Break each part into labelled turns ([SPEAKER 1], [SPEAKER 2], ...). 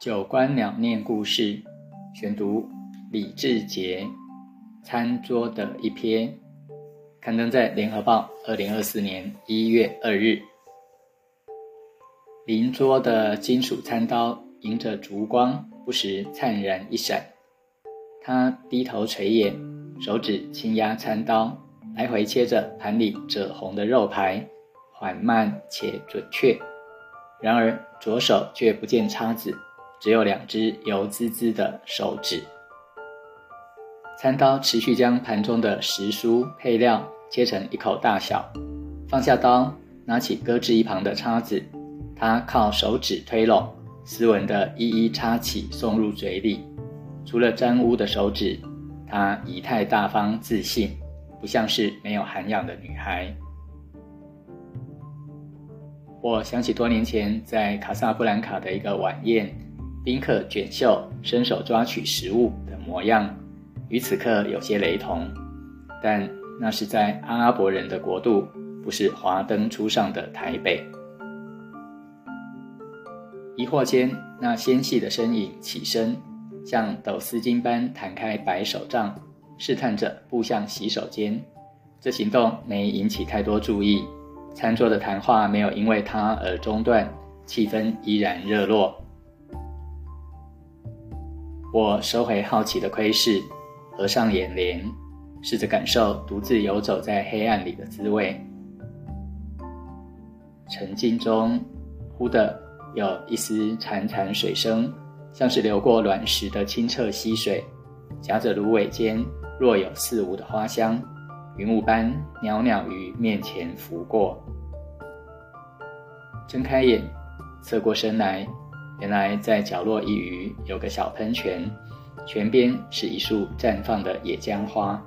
[SPEAKER 1] 九官鸟念故事，选读李志杰《餐桌的一篇》，刊登在《联合报》二零二四年一月二日。邻桌的金属餐刀迎着烛光，不时灿然一闪。他低头垂眼，手指轻压餐刀，来回切着盘里赭红的肉排，缓慢且准确。然而左手却不见叉子。只有两只油滋滋的手指。餐刀持续将盘中的食蔬配料切成一口大小，放下刀，拿起搁置一旁的叉子，他靠手指推拢，斯文的一一插起送入嘴里。除了沾污的手指，她仪态大方自信，不像是没有涵养的女孩。我想起多年前在卡萨布兰卡的一个晚宴。宾客卷袖，伸手抓取食物的模样，与此刻有些雷同，但那是在阿拉伯人的国度，不是华灯初上的台北。疑惑间，那纤细的身影起身，像抖丝巾般弹开白手杖，试探着步向洗手间。这行动没引起太多注意，餐桌的谈话没有因为他而中断，气氛依然热络。我收回好奇的窥视，合上眼帘，试着感受独自游走在黑暗里的滋味。沉静中，忽的有一丝潺潺水声，像是流过卵石的清澈溪水，夹着芦苇间若有似无的花香，云雾般袅袅于面前拂过。睁开眼，侧过身来。原来在角落一隅有个小喷泉，泉边是一束绽放的野姜花。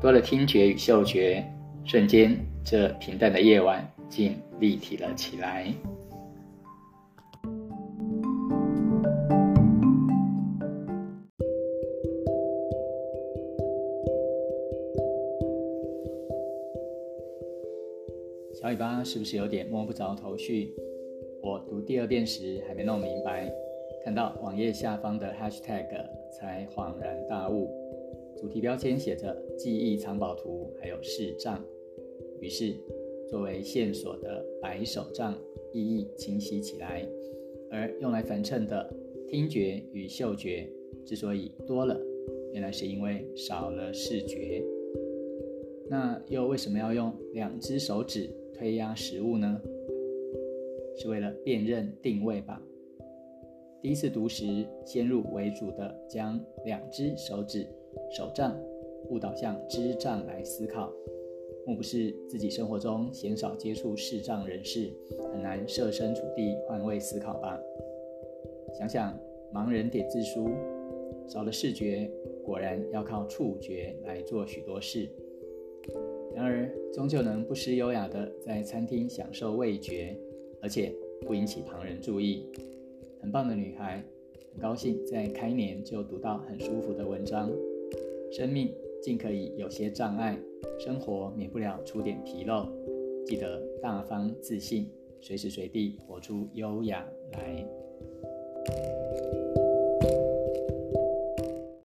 [SPEAKER 1] 多了听觉与嗅觉，瞬间这平淡的夜晚竟立体了起来。小尾巴是不是有点摸不着头绪？我读第二遍时还没弄明白，看到网页下方的 hashtag 才恍然大悟。主题标签写着“记忆藏宝图”，还有视障。于是，作为线索的白手杖意义清晰起来。而用来反衬的听觉与嗅觉之所以多了，原来是因为少了视觉。那又为什么要用两只手指推压食物呢？是为了辨认定位吧。第一次读时，先入为主的将两只手指手杖误导向支杖来思考，莫不是自己生活中鲜少接触视障人士，很难设身处地换位思考吧？想想盲人点字书，少了视觉，果然要靠触觉来做许多事。然而，终究能不失优雅的在餐厅享受味觉。而且不引起旁人注意，很棒的女孩，很高兴在开年就读到很舒服的文章。生命尽可以有些障碍，生活免不了出点纰漏，记得大方自信，随时随地活出优雅来。